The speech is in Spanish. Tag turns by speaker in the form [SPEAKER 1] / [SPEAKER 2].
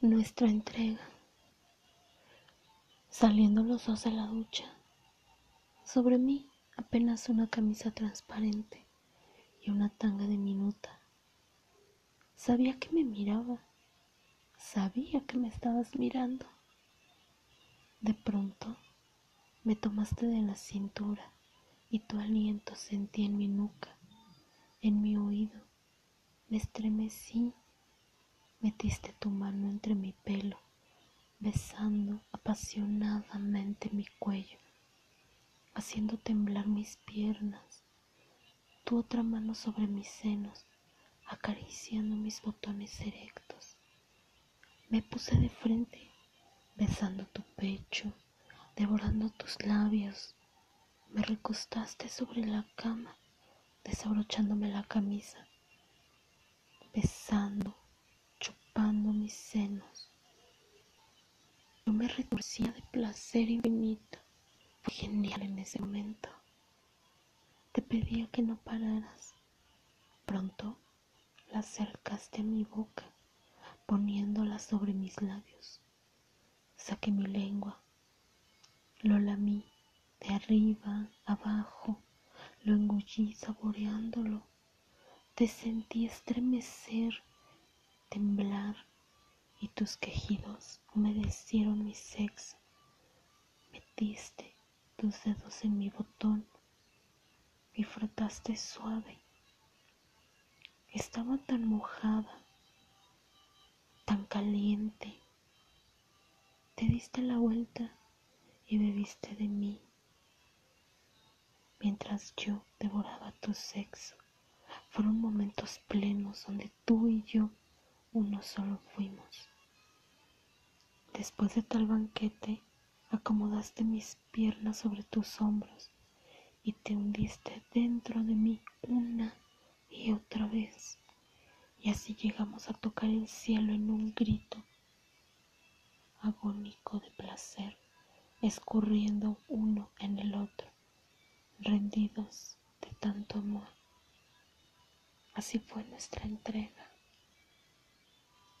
[SPEAKER 1] nuestra entrega. Saliendo los dos de la ducha, sobre mí apenas una camisa transparente y una tanga diminuta. Sabía que me miraba, sabía que me estabas mirando. De pronto me tomaste de la cintura y tu aliento sentí en mi nuca, en mi oído. Me estremecí Metiste tu mano entre mi pelo, besando apasionadamente mi cuello, haciendo temblar mis piernas, tu otra mano sobre mis senos, acariciando mis botones erectos. Me puse de frente, besando tu pecho, devorando tus labios. Me recostaste sobre la cama, desabrochándome la camisa, besando mis senos. Yo me retorcía de placer infinito. Fue genial en ese momento. Te pedía que no pararas. Pronto la acercaste a mi boca, poniéndola sobre mis labios. Saqué mi lengua, lo lamí de arriba abajo, lo engullí saboreándolo. Te sentí estremecer temblar y tus quejidos humedecieron mi sexo. Metiste tus dedos en mi botón y frotaste suave. Estaba tan mojada, tan caliente. Te diste la vuelta y bebiste de mí mientras yo devoraba tu sexo. Fueron momentos plenos donde tú y yo uno solo fuimos. Después de tal banquete, acomodaste mis piernas sobre tus hombros y te hundiste dentro de mí una y otra vez. Y así llegamos a tocar el cielo en un grito agónico de placer, escurriendo uno en el otro, rendidos de tanto amor. Así fue nuestra entrega.